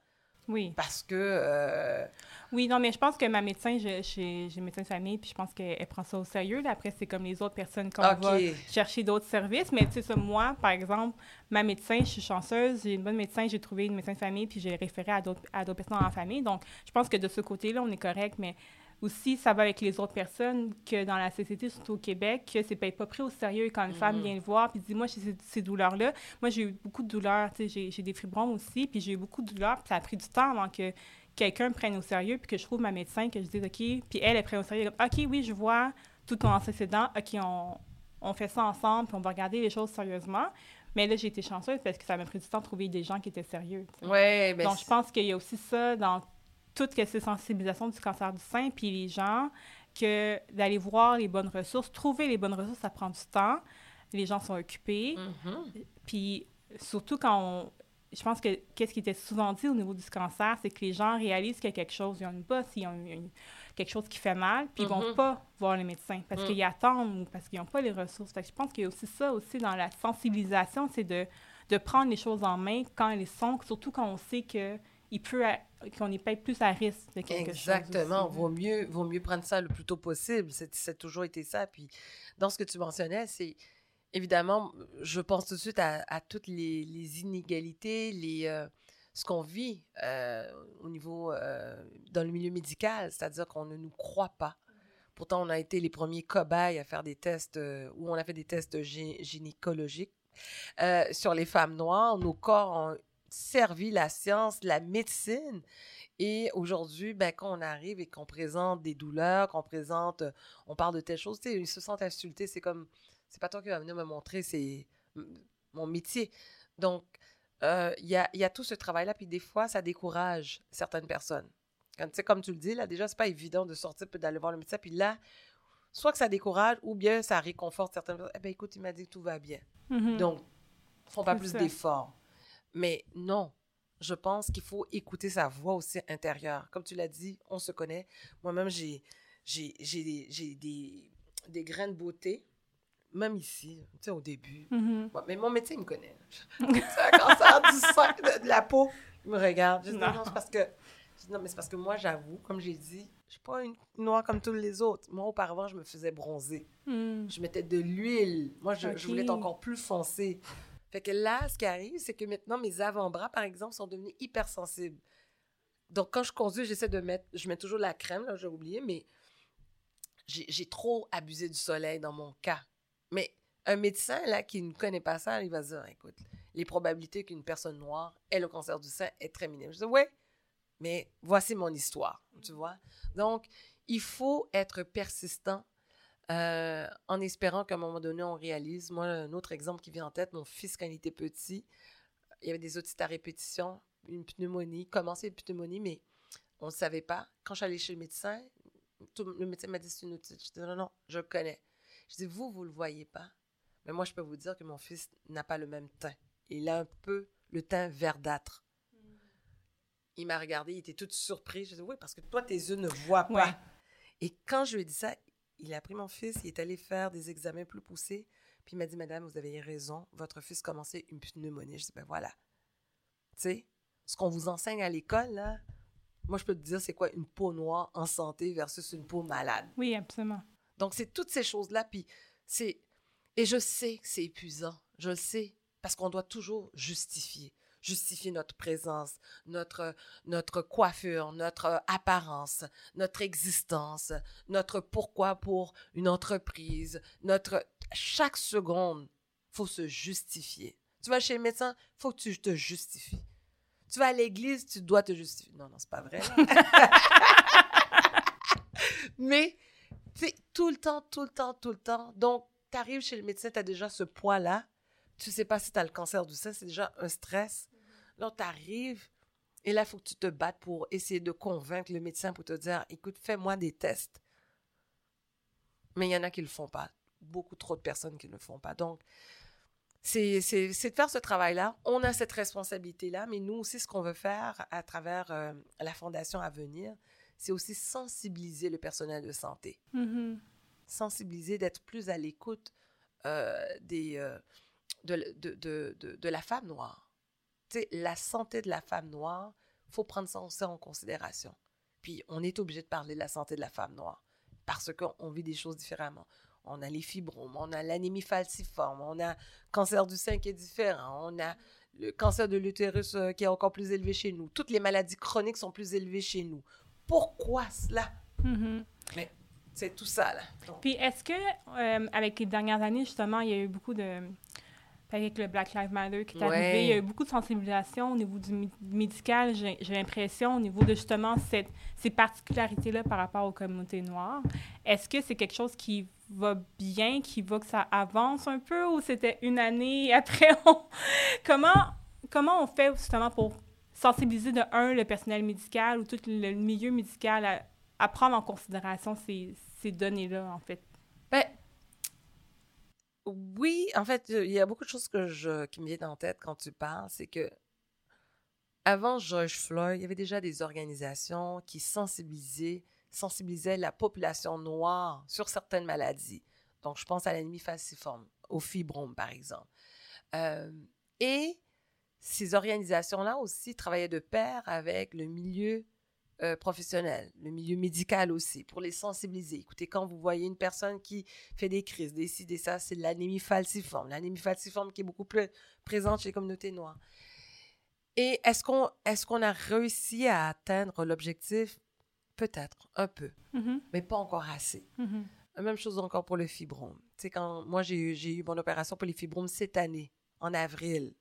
oui. Parce que... euh, Oui, non, mais je pense que ma médecin, j'ai une médecin de famille, puis je pense qu'elle prend ça au sérieux. Là. Après, c'est comme les autres personnes qu'on OK. va chercher d'autres services. Mais tu sais, moi, par exemple, ma médecin, je suis chanceuse, j'ai une bonne médecin, j'ai trouvé une médecin de famille, puis j'ai référé à d'autres à d'autres personnes en famille. Donc, je pense que de ce côté-là, on est correct, mais aussi, ça va avec les autres personnes que dans la société, surtout au Québec, que c'est pas pris au sérieux quand une femme Mhm. vient le voir, puis dit, moi, j'ai ces, ces douleurs-là. Moi, j'ai eu beaucoup de douleurs, j'ai- des fibromes aussi, puis j'ai eu beaucoup de douleurs, puis ça a pris du temps avant que quelqu'un me prenne au sérieux, puis que je trouve ma médecin, que je dise, OK, puis elle, elle prenne au sérieux, comme, OK, oui, je vois tout ton antécédent, OK, on, on fait ça ensemble, puis on va regarder les choses sérieusement. Mais là, j'ai été chanceuse parce que ça m'a pris du temps de trouver des gens qui étaient sérieux. ouais, ben, Donc, je pense qu'il y a aussi ça dans toute que ces sensibilisations du cancer du sein, puis les gens, que d'aller voir les bonnes ressources, trouver les bonnes ressources, ça prend du temps. Les gens sont occupés. mhm. Puis surtout quand on... Je pense que qu'est-ce qui était souvent dit au niveau du cancer, c'est que les gens réalisent qu'il y a quelque chose, ils ont une bosse, ils ont une- une- quelque chose qui fait mal, puis ils vont Mhm. pas voir le médecin parce Mm. qu'ils attendent ou parce qu'ils n'ont pas les ressources. Fait que je pense qu'il y a aussi ça aussi dans la sensibilisation, c'est de, de prendre les choses en main quand elles sont, surtout quand on sait que il peut qu'on est peut-être plus à risque de quelque Exactement. chose. Vaut mieux, vaut mieux prendre ça le plus tôt possible. C'est toujours été ça. Puis, dans ce que tu mentionnais, c'est évidemment, je pense tout de suite à, à toutes les, les inégalités, les, euh, ce qu'on vit euh, au niveau, euh, dans le milieu médical, c'est-à-dire qu'on ne nous croit pas. Pourtant, on a été les premiers cobayes à faire des tests, où on a fait des tests gé- gynécologiques euh, sur les femmes noires. Nos corps ont servi la science, la médecine. Et aujourd'hui, ben, quand on arrive et qu'on présente des douleurs, qu'on présente, on parle de telles choses, ils se sentent insultés. C'est comme, c'est pas toi qui vas venir me montrer, c'est mon métier. Donc, euh, il y, a, y a tout ce travail-là, puis des fois, ça décourage certaines personnes. Quand, comme tu le dis, là, déjà, c'est pas évident de sortir puis d'aller voir le médecin. Puis là, soit que ça décourage ou bien ça réconforte certaines personnes. Eh ben, écoute, il m'a dit que tout va bien. Mhm. Donc, ils font pas plus d'efforts. Mais non, je pense qu'il faut écouter sa voix aussi intérieure. Comme tu l'as dit, on se connaît. Moi-même, j'ai, j'ai, j'ai, des, j'ai des, des grains de beauté, même ici, tu sais, au début. Mhm. Ouais, mais mon métier, il me connaît. c'est un cancer du sein, de, de la peau. Il me regarde. Je dis, non, c'est parce que... dis, non, mais c'est parce que moi, j'avoue, comme j'ai dit, je suis pas une noire comme tous les autres. Moi, auparavant, je me faisais bronzer. Mhm. Je mettais de l'huile. Moi, je, je voulais être encore plus foncé. Fait que là, ce qui arrive, c'est que maintenant, mes avant-bras, par exemple, sont devenus hypersensibles. Donc, quand je conduis, j'essaie de mettre... Je mets toujours la crème, là, j'ai oublié, mais j'ai trop abusé du soleil dans mon cas. Mais un médecin, là, qui ne connaît pas ça, il va dire, écoute, les probabilités qu'une personne noire ait le cancer du sein est très minime. Je dis, ouais, mais voici mon histoire, tu vois. Donc, il faut être persistant euh, en espérant qu'à un moment donné, on réalise. Moi, un autre exemple qui vient en tête, mon fils, quand il était petit, il y avait des otites à répétition, une pneumonie, commencé une pneumonie, mais on ne savait pas. Quand je suis allée chez le médecin, tout- le médecin m'a dit c'est une otite. Je dis non, non, je le connais. Je dis vous, vous ne le voyez pas? Mais moi, je peux vous dire que mon fils n'a pas le même teint. Il a un peu le teint verdâtre. Il m'a regardé, il était tout surpris. Je dis oui, parce que toi, tes yeux ne voient pas. Ouais. Et quand je lui ai dit ça, il a pris mon fils, il est allé faire des examens plus poussés, puis il m'a dit, Madame, vous avez raison, votre fils commençait une pneumonie. Je dis, ben voilà. Tu sais, ce qu'on vous enseigne à l'école, là, moi, je peux te dire, c'est quoi une peau noire en santé versus une peau malade? Oui, absolument. Donc, c'est toutes ces choses-là, puis c'est... Et je sais que c'est épuisant, je le sais, parce qu'on doit toujours justifier. Justifier notre présence, notre, notre coiffure, notre apparence, notre existence, notre pourquoi pour une entreprise, notre... Chaque seconde, faut se justifier. Tu vas chez le médecin, faut que tu te justifies. Tu vas à l'église, tu dois te justifier. Non, non, c'est pas vrai. Mais, tout le temps, tout le temps, tout le temps. Donc, tu arrives chez le médecin, tu as déjà ce poids-là. Tu sais pas si tu as le cancer du sein, c'est déjà un stress. Là, tu arrives et là, il faut que tu te battes pour essayer de convaincre le médecin pour te dire écoute, fais-moi des tests. Mais il y en a qui ne le font pas. Beaucoup trop de personnes qui ne le font pas. Donc, c'est de faire ce travail-là. On a cette responsabilité-là, mais nous aussi, ce qu'on veut faire à travers euh, la Fondation à venir, c'est aussi sensibiliser le personnel de santé. Mm-hmm. Sensibiliser, d'être plus à l'écoute euh, des, euh, de, de, de, de, la femme noire. La santé de la femme noire, il faut prendre ça aussi en considération. Puis, on est obligé de parler de la santé de la femme noire parce qu'on vit des choses différemment. On a les fibromes, on a l'anémie falciforme, on a le cancer du sein qui est différent, on a le cancer de l'utérus euh, qui est encore plus élevé chez nous. Toutes les maladies chroniques sont plus élevées chez nous. Pourquoi cela? Mm-hmm. Mais c'est tout ça, là. Puis est-ce que, euh, avec les dernières années, justement, il y a eu beaucoup de avec le Black Lives Matter qui est arrivé. Il y a eu beaucoup de sensibilisation au niveau du médical, j'ai l'impression, au niveau de justement cette, ces particularités-là par rapport aux communautés noires. Est-ce que c'est quelque chose qui va bien, qui va que ça avance un peu ou c'était une année et après on... comment, comment on fait justement pour sensibiliser de un le personnel médical ou tout le milieu médical à, prendre en considération ces, ces données-là, en fait? Ben, oui, en fait, il y a beaucoup de choses que je, qui me viennent en tête quand tu parles. C'est que avant George Floyd, il y avait déjà des organisations qui sensibilisaient, sensibilisaient la population noire sur certaines maladies. Donc, je pense à l'anémie falciforme, au fibrome, par exemple. Euh, et ces organisations-là aussi travaillaient de pair avec le milieu euh, professionnels, le milieu médical aussi, pour les sensibiliser. Écoutez, quand vous voyez une personne qui fait des crises, des ça, c'est l'anémie falciforme. L'anémie falciforme qui est beaucoup plus présente chez les communautés noires. Et est-ce qu'on est qu'on a réussi à atteindre l'objectif? Peut-être, un peu, mm-hmm. mais pas encore assez. Mm-hmm. Même chose encore pour le fibrome. Tu sais, quand moi, j'ai eu, eu mon opération pour les fibromes cette année, en avril.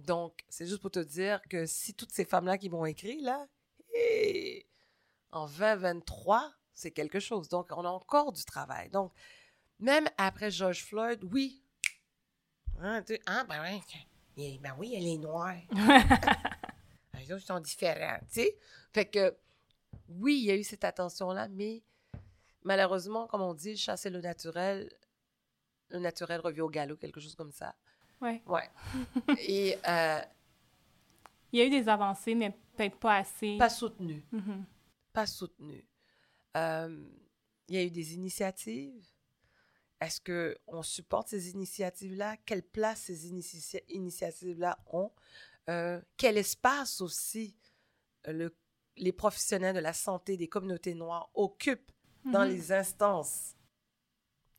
Donc, c'est juste pour te dire que si toutes ces femmes-là qui m'ont écrit, là, en 2023, c'est quelque chose. Donc, on a encore du travail. Donc, même après George Floyd, oui. Hein, ah, ben, oui, ben oui, elle est noire. Les autres sont différents, tu sais. Fait que, oui, il y a eu cette attention-là, mais malheureusement, comme on dit, chasser le naturel, le naturel revient au galop, quelque chose comme ça. Ouais. Ouais. Et. Euh, il y a eu des avancées, mais peut-être pas assez. Pas soutenu. Mm-hmm. Pas soutenu. Euh, il y a eu des initiatives. Est-ce qu'on supporte ces initiatives-là? Quelle place ces initiatives-là ont? Euh, quel espace aussi euh, le, les professionnels de la santé des communautés noires occupent dans mm-hmm. les instances?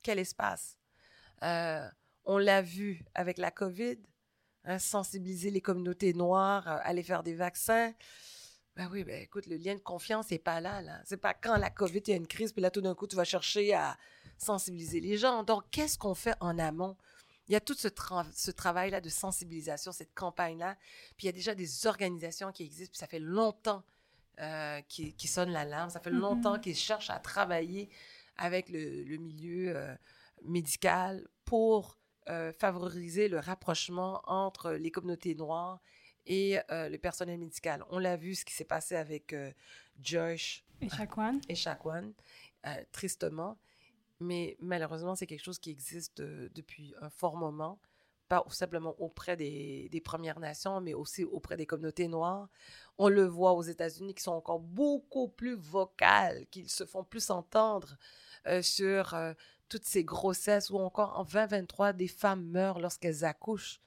Quel espace? on l'a vu avec la COVID, hein, sensibiliser les communautés noires, aller faire des vaccins. Ben oui, ben écoute, le lien de confiance n'est pas là, là. C'est pas quand la COVID, il y a une crise, puis là, tout d'un coup, tu vas chercher à sensibiliser les gens. Donc, qu'est-ce qu'on fait en amont? Il y a tout ce, ce travail-là de sensibilisation, cette campagne-là. Puis il y a déjà des organisations qui existent, puis ça fait longtemps euh, qui, qui sonnent l'alarme, ça fait mm-hmm. longtemps qu'ils cherchent à travailler avec le, le milieu euh, médical pour euh, favoriser le rapprochement entre les communautés noires et euh, le personnel médical. On l'a vu ce qui s'est passé avec euh, Josh et euh, tristement. Mais malheureusement, c'est quelque chose qui existe depuis un fort moment, pas simplement auprès des, des, Premières Nations, mais aussi auprès des communautés noires. On le voit aux États-Unis qui sont encore beaucoup plus vocales, qu'ils se font plus entendre sur toutes ces grossesses ou encore en 2023, des femmes meurent lorsqu'elles accouchent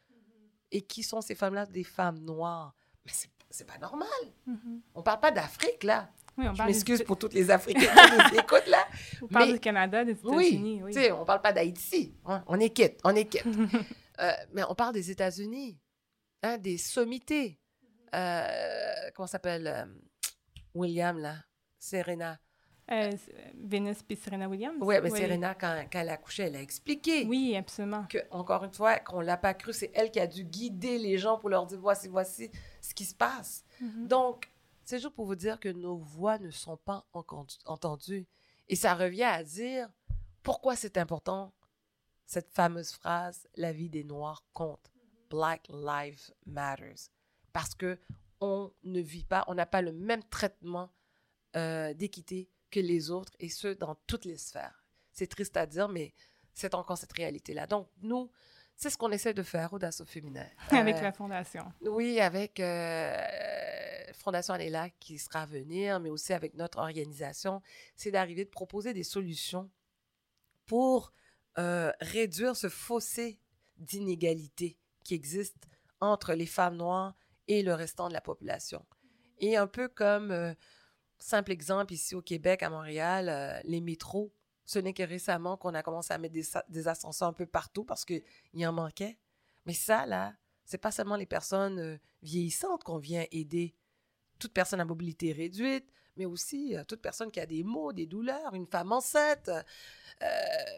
et qui sont ces femmes-là? Des femmes noires. Mais c'est pas normal. Mm-hmm. On parle pas d'Afrique, là. Oui, on Je m'excuse pour toutes les Africains qui nous écoutent, là. On parle du Canada, des États-Unis. Oui, oui. on parle pas d'Haïti. Hein. On est quitte, on est quitte. euh, mais on parle des États-Unis, hein, des sommités. Euh, comment s'appelle euh, William, là? Serena. Euh, Venus et Serena Williams. Ouais, mais Serena, quand, quand, elle a accouché, elle a expliqué. Oui, absolument. Que, encore une fois, qu'on ne l'a pas cru, c'est elle qui a dû guider les gens pour leur dire voici, voici ce qui se passe. Mm-hmm. Donc, c'est juste pour vous dire que nos voix ne sont pas entendues. Et ça revient à dire pourquoi c'est important cette fameuse phrase La vie des Noirs compte. Black Lives Matters. Parce que on ne vit pas, on n'a pas le même traitement euh, d'équité que les autres, et ce, dans toutes les sphères. C'est triste à dire, mais c'est encore cette réalité-là. Donc, nous, c'est ce qu'on essaie de faire au DASSO féminin. avec euh, la Fondation. Oui, avec euh, Fondation Anéla qui sera à venir, mais aussi avec notre organisation, c'est d'arriver de proposer des solutions pour euh, réduire ce fossé d'inégalité qui existe entre les femmes noires et le restant de la population. Et un peu comme, simple exemple, ici au Québec, à Montréal, les métros ce n'est que récemment qu'on a commencé à mettre des, ascenseurs un peu partout parce qu'il y en manquait. Mais ça, là, c'est pas seulement les personnes euh, vieillissantes qu'on vient aider. Toute personne à mobilité réduite, mais aussi euh, toute personne qui a des maux, des douleurs, une femme enceinte. Euh,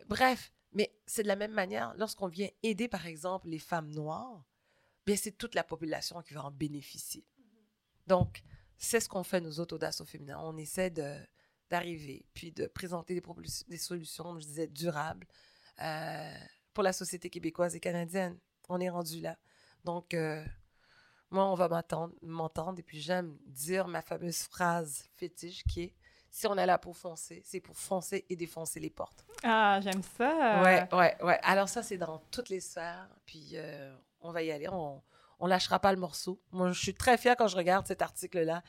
bref, mais c'est de la même manière, lorsqu'on vient aider, par exemple, les femmes noires, bien, c'est toute la population qui va en bénéficier. Donc, c'est ce qu'on fait, nous autres, au féminin. On essaie de, d'arriver, puis de présenter des, des solutions, je disais, durables euh, pour la société québécoise et canadienne. On est rendu là. Donc, euh, moi, on va m'entendre, et puis j'aime dire ma fameuse phrase fétiche qui est si on est là pour foncer, c'est pour foncer et défoncer les portes. Ah, j'aime ça. Ouais, ouais, ouais. Alors ça, c'est dans toutes les sphères. Puis euh, on va y aller. On, on lâchera pas le morceau. Moi, je suis très fière quand je regarde cet article-là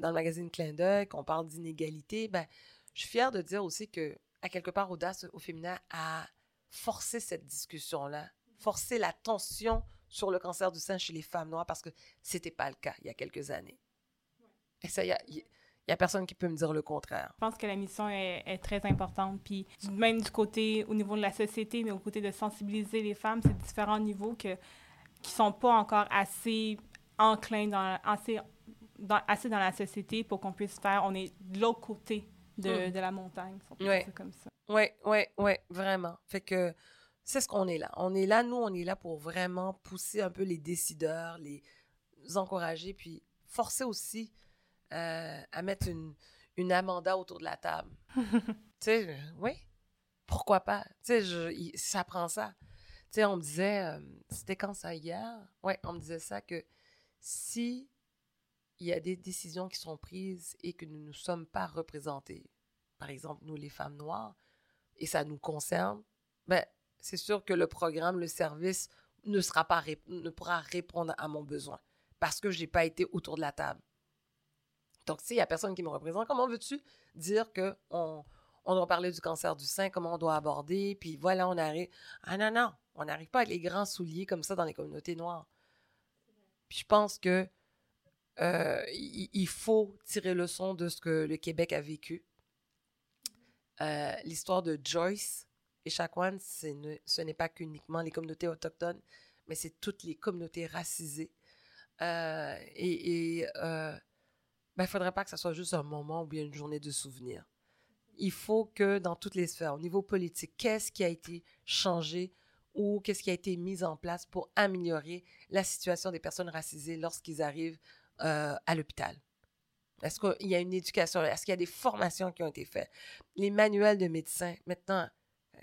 dans le magazine Clin d'œil, qu'on parle d'inégalité, ben, je suis fière de dire aussi que, à quelque part, Audace au féminin a forcé cette discussion-là, forcé la tension sur le cancer du sein chez les femmes noires parce que c'était pas le cas il y a quelques années. Et ça, il y a, y a personne qui peut me dire le contraire. Je pense que la mission est, est, très importante. Puis même du côté, au niveau de la société, mais au côté de sensibiliser les femmes, c'est différents niveaux que, qui sont pas encore assez enclins, dans, assez assez dans la société pour qu'on puisse faire, on est de l'autre côté de, hmm. de, la montagne, si on peut comme ça. Oui, oui, oui, vraiment. Fait que c'est ce qu'on est là. On est là, nous, on est là pour vraiment pousser un peu les décideurs, les encourager, puis forcer aussi euh, à mettre une, une amanda autour de la table. tu sais, oui, pourquoi pas? Tu sais, ça prend ça. Tu sais, on me disait, euh, c'était quand ça hier? Oui, on me disait ça que si il y a des décisions qui sont prises et que nous ne sommes pas représentés. Par exemple, nous, les femmes noires, et ça nous concerne, ben, c'est sûr que le programme, le service ne, sera pas, ne pourra répondre à mon besoin parce que je n'ai pas été autour de la table. Donc, s'il n'y a personne qui me représente, comment veux-tu dire qu'on on doit parler du cancer du sein, comment on doit aborder, puis voilà, on arrive. Ah non, non, on n'arrive pas avec les grands souliers comme ça dans les communautés noires. Puis je pense que euh, il, faut tirer leçon de ce que le Québec a vécu. Euh, l'histoire de Joyce et Chakwan, ce n'est pas qu'uniquement les communautés autochtones, mais c'est toutes les communautés racisées. Euh, et il ne ben, faudrait pas que ce soit juste un moment ou bien une journée de souvenir. Il faut que dans toutes les sphères, au niveau politique, qu'est-ce qui a été changé ou qu'est-ce qui a été mis en place pour améliorer la situation des personnes racisées lorsqu'ils arrivent euh, à l'hôpital? Est-ce qu'il y a une éducation? Est-ce qu'il y a des formations qui ont été faites? Les manuels de médecins, maintenant, euh,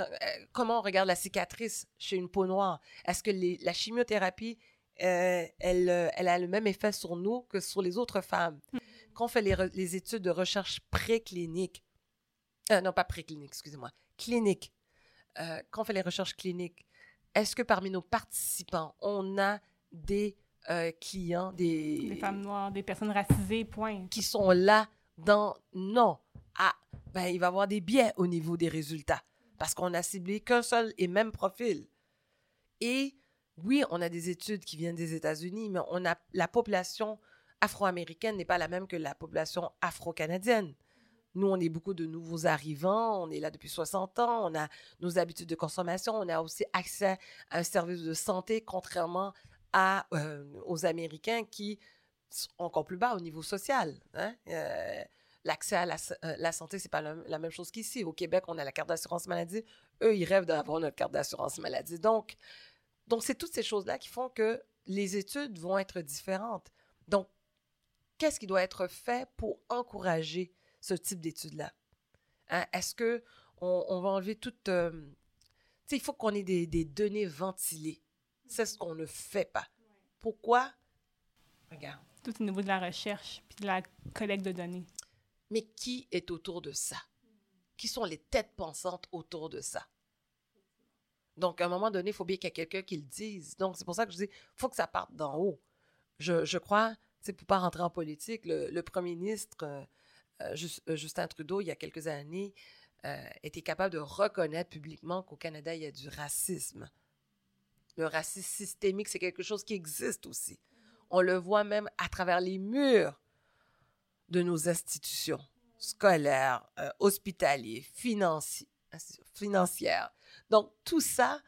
euh, comment on regarde la cicatrice chez une peau noire? Est-ce que la chimiothérapie, elle, elle, a le même effet sur nous que sur les autres femmes? Mm. Quand on fait les, études de recherche préclinique, non pas préclinique, excusez-moi, clinique, quand on fait les recherches cliniques, est-ce que parmi nos participants, on a des euh, clients, des... Des femmes noires, des personnes racisées, point. Qui sont là dans... Non. Ah, ben, il va y avoir des biais au niveau des résultats parce qu'on a ciblé qu'un seul et même profil. Et oui, on a des études qui viennent des États-Unis, mais on a la population afro-américaine n'est pas la même que la population afro-canadienne. Nous, on est beaucoup de nouveaux arrivants, on est là depuis 60 ans, on a nos habitudes de consommation, on a aussi accès à un service de santé, contrairement à, euh, aux Américains qui sont encore plus bas au niveau social. Hein. Euh, l'accès à la, euh, la santé, c'est pas la, même chose qu'ici. Au Québec, on a la carte d'assurance maladie. Eux, ils rêvent d'avoir notre carte d'assurance maladie. Donc, donc c'est toutes ces choses-là qui font que les études vont être différentes. Donc, qu'est-ce qui doit être fait pour encourager ce type d'études-là? Hein? Est-ce que on, va enlever toute il faut qu'on ait des, des données ventilées. C'est ce qu'on ne fait pas. Pourquoi? Regarde. Tout au niveau de la recherche puis de la collecte de données. Mais qui est autour de ça? Qui sont les têtes pensantes autour de ça? Donc, à un moment donné, il faut bien qu'il y ait quelqu'un qui le dise. Donc, c'est pour ça que je dis, il faut que ça parte d'en haut. Je, je crois, c'est pour pas rentrer en politique, le, le premier ministre euh, euh, euh, Justin Trudeau, il y a quelques années, était capable de reconnaître publiquement qu'au Canada, il y a du racisme. Le racisme systémique, c'est quelque chose qui existe aussi. On le voit même à travers les murs de nos institutions scolaires, hospitalières, financières. Donc, tout ça,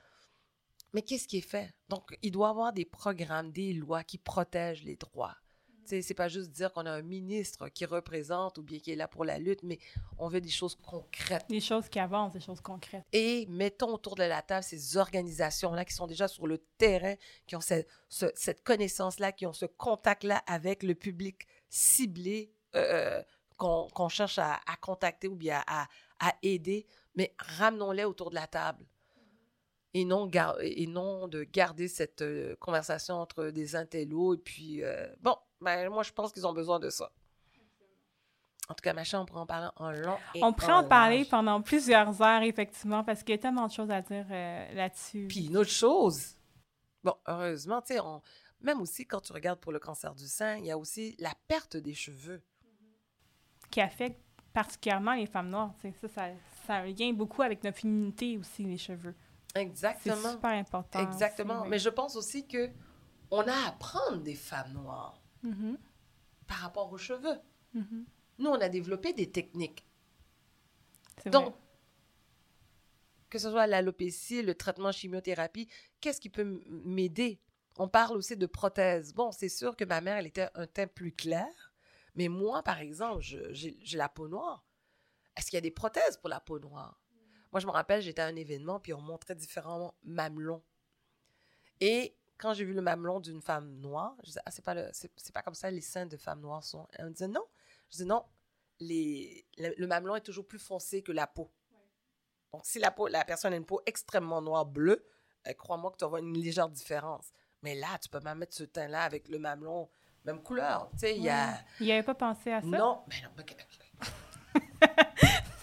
mais qu'est-ce qui est fait? Donc, il doit y avoir des programmes, des lois qui protègent les droits c'est pas juste dire qu'on a un ministre qui représente ou bien qui est là pour la lutte, mais on veut des choses concrètes. Des choses qui avancent, des choses concrètes. Et mettons autour de la table ces organisations-là qui sont déjà sur le terrain, qui ont cette, connaissance-là, qui ont ce contact-là avec le public ciblé euh, euh, qu'on cherche à, contacter ou bien à, aider, mais ramenons-les autour de la table et non, et non de garder cette euh, conversation entre des intellos et puis, bon, ben, moi, je pense qu'ils ont besoin de ça. En tout cas, machin, on pourrait en parler en long et On pourrait en, parler pendant plusieurs heures, effectivement, parce qu'il y a tellement de choses à dire euh, là-dessus. Puis une autre chose, bon, heureusement, tu sais, même aussi quand tu regardes pour le cancer du sein, il y a aussi la perte des cheveux. Qui affecte particulièrement les femmes noires. Ça, ça, ça a un lien beaucoup avec notre féminité aussi, les cheveux. Exactement. C'est super important. Exactement. Mais je pense aussi que on a à apprendre des femmes noires. Mm-hmm. par rapport aux cheveux. Mm-hmm. Nous, on a développé des techniques. Donc, que ce soit l'alopécie, le traitement chimiothérapie, qu'est-ce qui peut m'aider? On parle aussi de prothèses. Bon, c'est sûr que ma mère, elle était un teint plus clair, mais moi, par exemple, j'ai la peau noire. Est-ce qu'il y a des prothèses pour la peau noire? Moi, je me rappelle, j'étais à un événement, puis on montrait différents mamelons. Et quand j'ai vu le mamelon d'une femme noire, je disais, ah, c'est pas, c'est, pas comme ça les seins de femmes noires sont. Elle me disait, non. Je disais, non, les, le, mamelon est toujours plus foncé que la peau. Donc, si la, peau, la personne a une peau extrêmement noire bleue, euh, crois-moi que tu vas une légère différence. Mais là, tu peux même mettre ce teint-là avec le mamelon, même couleur. Tu sais, il y a... Il avait pas pensé à ça? Non, mais non, mais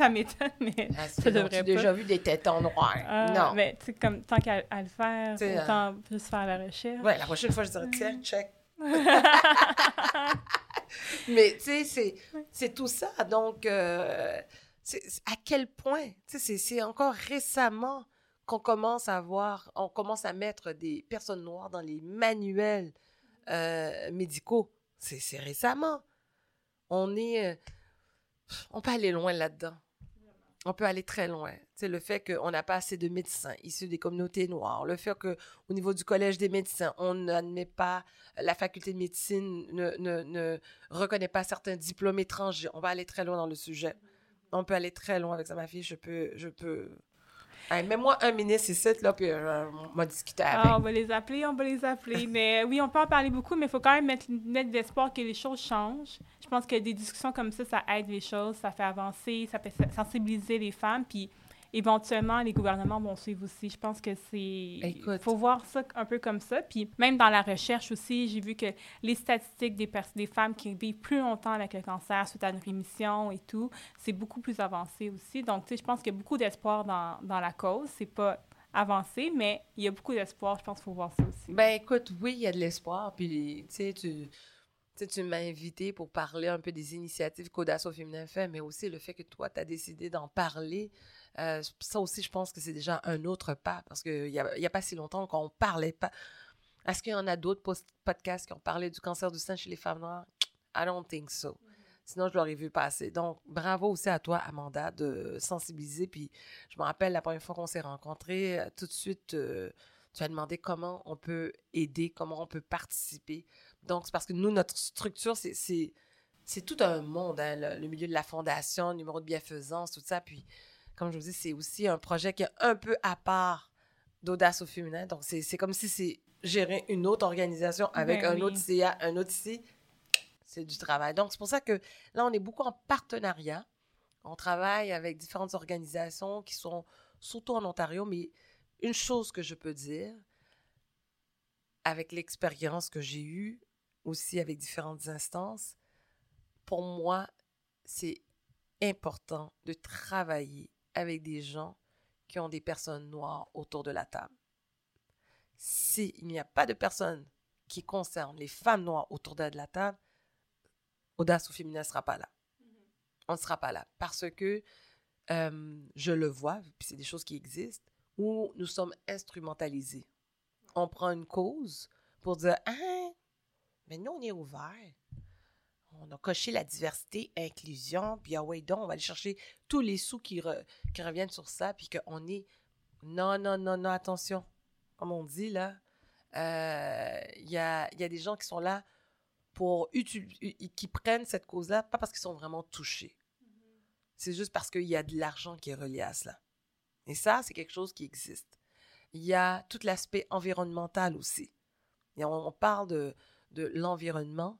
ça m'étonne, mais ah, ça devrait pas. déjà vu des tétons noirs? Ah, non. Mais tu sais, comme tant qu'à le faire, autant euh... plus faire la recherche. Ouais, la prochaine fois, je dirais, tiens, check. mais tu sais, c'est tout ça. Donc, euh, à quel point, tu sais, c'est encore récemment qu'on commence à voir, on commence à mettre des personnes noires dans les manuels euh, médicaux. C'est récemment. On est... Euh, on peut aller loin là-dedans. On peut aller très loin. C'est le fait qu'on n'a pas assez de médecins issus des communautés noires, le fait qu'au niveau du collège des médecins, on n'admet pas, la faculté de médecine ne, ne, reconnaît pas certains diplômes étrangers. On va aller très loin dans le sujet. On peut aller très loin avec ça, ma fille. Je peux, je peux, Mets-moi un ministre ici, là, puis euh, on va discuter avec. Ah, on va les appeler, on va les appeler. mais oui, on peut en parler beaucoup, mais il faut quand même mettre, d'espoir que les choses changent. Je pense que des discussions comme ça, ça aide les choses, ça fait avancer, ça fait sensibiliser les femmes, puis éventuellement, les gouvernements vont suivre aussi. Je pense que c'est... Il faut voir ça un peu comme ça. Puis même dans la recherche aussi, j'ai vu que les statistiques des, des femmes qui vivent plus longtemps avec le cancer suite à une rémission et tout, c'est beaucoup plus avancé aussi. Donc, tu sais, je pense qu'il y a beaucoup d'espoir dans, dans la cause. C'est pas avancé, mais il y a beaucoup d'espoir. Je pense qu'il faut voir ça aussi. Ben écoute, oui, il y a de l'espoir. Puis, tu sais, tu tu m'as invité pour parler un peu des initiatives qu'Audace féminin fait, mais aussi le fait que toi, tu as décidé d'en parler. Euh, ça aussi, je pense que c'est déjà un autre pas parce qu'il n'y a, y a pas si longtemps qu'on parlait pas. Est-ce qu'il y en a d'autres podcasts qui ont parlé du cancer du sein chez les femmes noires? I don't think so. Sinon, je l'aurais vu passer. Donc, bravo aussi à toi, Amanda, de sensibiliser. Puis, je me rappelle la première fois qu'on s'est rencontrés, euh, tout de suite, euh, tu as demandé comment on peut aider, comment on peut participer. Donc, c'est parce que nous, notre structure, c'est tout un monde, hein, le, le, milieu de la fondation, le numéro de bienfaisance, tout ça. Puis, comme je vous dis, c'est aussi un projet qui est un peu à part d'Audace au féminin. Donc, c'est comme si c'est gérer une autre organisation avec ben un autre CA, un autre ici. C'est du travail. Donc, c'est pour ça que là, on est beaucoup en partenariat. On travaille avec différentes organisations qui sont surtout en Ontario, mais une chose que je peux dire, avec l'expérience que j'ai eue, aussi avec différentes instances, pour moi, c'est important de travailler avec des gens qui ont des personnes noires autour de la table. S'il n'y a pas de personnes qui concernent les femmes noires autour de la table, Audace au féminin ne sera pas là. On ne sera pas là parce que euh, je le vois, puis c'est des choses qui existent, où nous sommes instrumentalisés. On prend une cause pour dire Ah, mais nous, on est ouvert. On a coché la diversité, inclusion, puis ah ouais, donc, on va aller chercher tous les sous qui, qui reviennent sur ça, puis qu'on est. Non, non, non, non, attention. Comme on dit, là, euh, il y, a, y a des gens qui sont là pour qui prennent cette cause-là, pas parce qu'ils sont vraiment touchés. C'est juste parce qu'il y a de l'argent qui est relié à cela. Et ça, c'est quelque chose qui existe. Il y a tout l'aspect environnemental aussi. Et on, parle de, de l'environnement,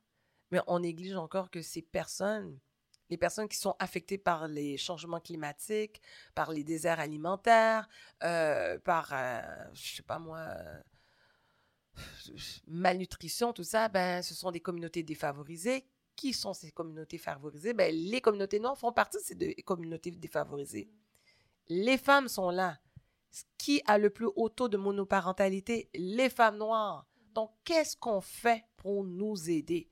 mais on néglige encore que ces personnes, les personnes qui sont affectées par les changements climatiques, par les déserts alimentaires, euh, par, euh, je sais pas moi, malnutrition, tout ça, ben, ce sont des communautés défavorisées. Qui sont ces communautés favorisées? Ben, les communautés noires font partie de ces communautés défavorisées. Les femmes sont là. Qui a le plus haut taux de monoparentalité? Les femmes noires. Donc, qu'est-ce qu'on fait pour nous aider?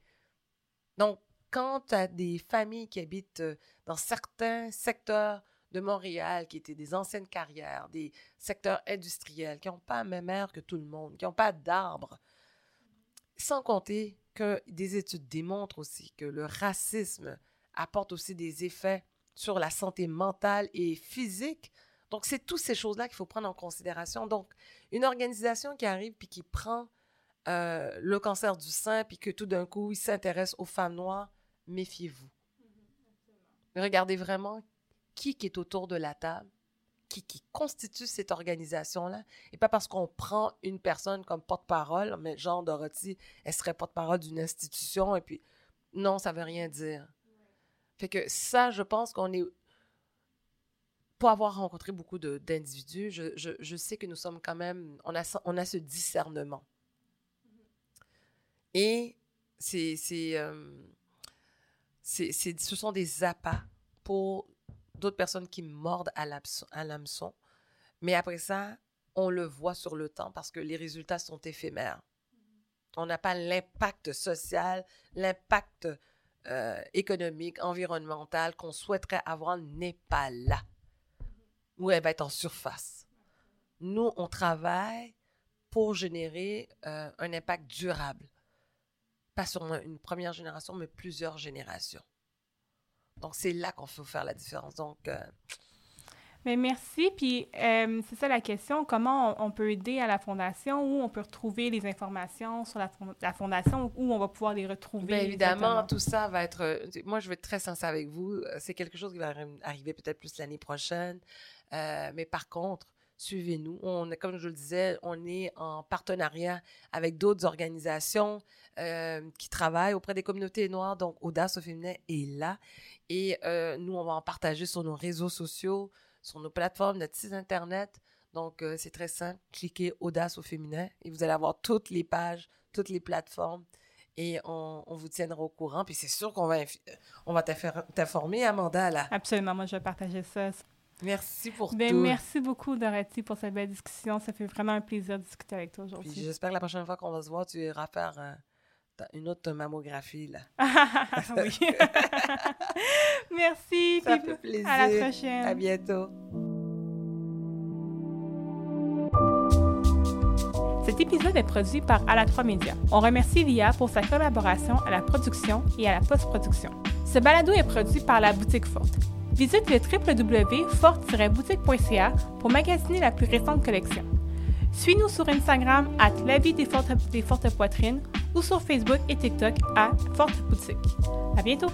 Donc, quand tu des familles qui habitent euh, dans certains secteurs de Montréal, qui étaient des anciennes carrières, des secteurs industriels, qui n'ont pas la même air que tout le monde, qui n'ont pas d'arbres. Sans compter que des études démontrent aussi que le racisme apporte aussi des effets sur la santé mentale et physique. Donc, c'est toutes ces choses-là qu'il faut prendre en considération. Donc, une organisation qui arrive puis qui prend euh, le cancer du sein puis que tout d'un coup, il s'intéresse aux femmes noires, méfiez-vous. Regardez vraiment qui, qui est autour de la table, qui, qui constitue cette organisation-là, et pas parce qu'on prend une personne comme porte-parole, mais genre Dorothy, elle serait porte-parole d'une institution, et puis non, ça veut rien dire. Fait que ça, je pense qu'on est pour avoir rencontré beaucoup d'individus, je, je, je, sais que nous sommes quand même, on a, on a ce discernement. Et euh, c'est, ce sont des appâts pour d'autres personnes qui mordent à l'hameçon. Mais après ça, on le voit sur le temps parce que les résultats sont éphémères. On n'a pas l'impact social, l'impact euh, économique, environnemental qu'on souhaiterait avoir n'est pas là. Ou elle va être en surface. Nous, on travaille pour générer euh, un impact durable. Pas sur une première génération, mais plusieurs générations. Donc, c'est là qu'on faut faire la différence. Donc, euh, mais merci. Puis, euh, c'est ça la question. Comment on, peut aider à la Fondation? Où on peut retrouver les informations sur la, la Fondation? Où on va pouvoir les retrouver? Bien évidemment, tout ça va être... Euh, moi, je vais être très sincère avec vous. C'est quelque chose qui va arriver peut-être plus l'année prochaine. mais par contre, suivez-nous. On, comme je le disais, on est en partenariat avec d'autres organisations qui travaillent auprès des communautés noires. Donc, Audace au féminin est là. Et euh, nous, on va en partager sur nos réseaux sociaux, sur nos plateformes, notre site Internet. Donc, euh, c'est très simple. Cliquez Audace au féminin et vous allez avoir toutes les pages, toutes les plateformes. Et on, vous tiendra au courant. Puis c'est sûr qu'on va, on va t'informer, Amanda, là. Absolument. Moi, je vais partager ça. Merci pour ben, tout. Merci beaucoup, Dorothy, pour cette belle discussion. Ça fait vraiment un plaisir de discuter avec toi aujourd'hui. J'espère que la prochaine fois qu'on va se voir, tu iras faire euh, une autre mammographie, là. oui. Merci. Ça fait plaisir. À la prochaine. À bientôt. Cet épisode est produit par À la 3 Média. On remercie Lia pour sa collaboration à la production et à la post-production. Ce balado est produit par la Boutique Forte. Visite le www.forte-boutique.ca pour magasiner la plus récente collection. Suis-nous sur Instagram à La des fortes, des fortes poitrines ou sur Facebook et TikTok à Forte Boutique. À bientôt!